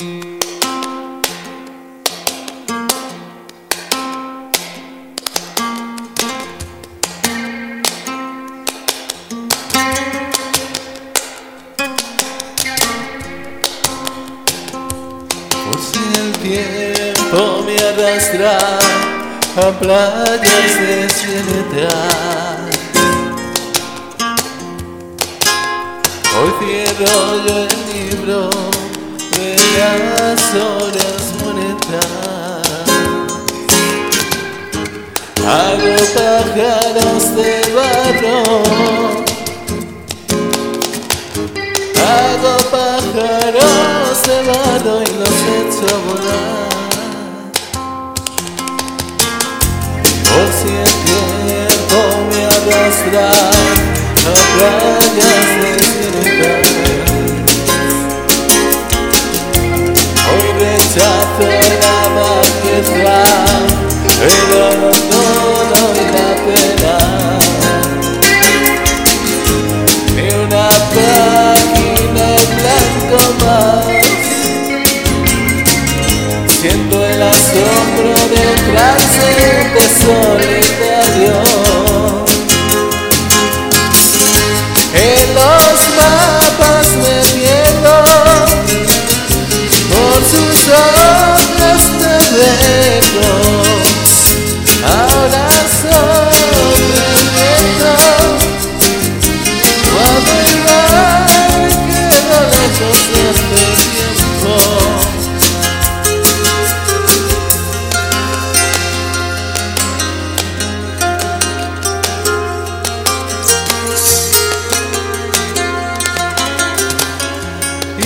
Tiempo me arrastra a playas desiertas Hoy cierro yo el libro las horas monedas Hago pájaros de barro. Hago pájaros de barro y los echo a volar. Por si el tiempo me arrastra a playas desiertas Hoy rechazo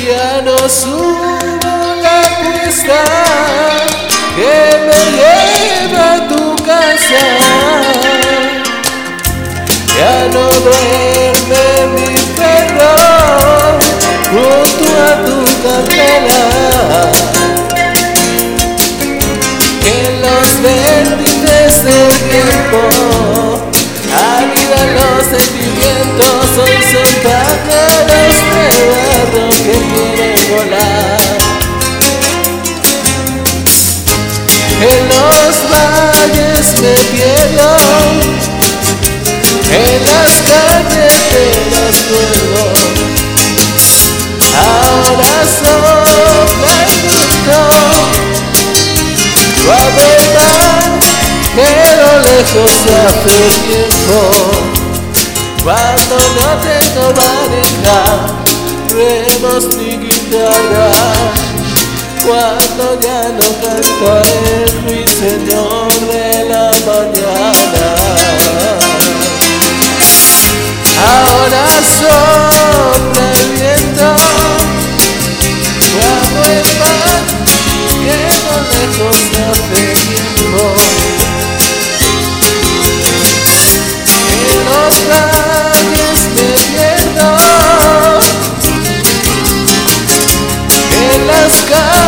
Ya no subo la cuesta que me lleva a tu casa. Ya no duerme mi perro junto a tu candela. En los vértices El mar, pero lejos hace tiempo. Cuando no tengo pareja, remos ni guitarra. Cuando ya no canto el ruiseñor de la mañana. Ahora soy las calles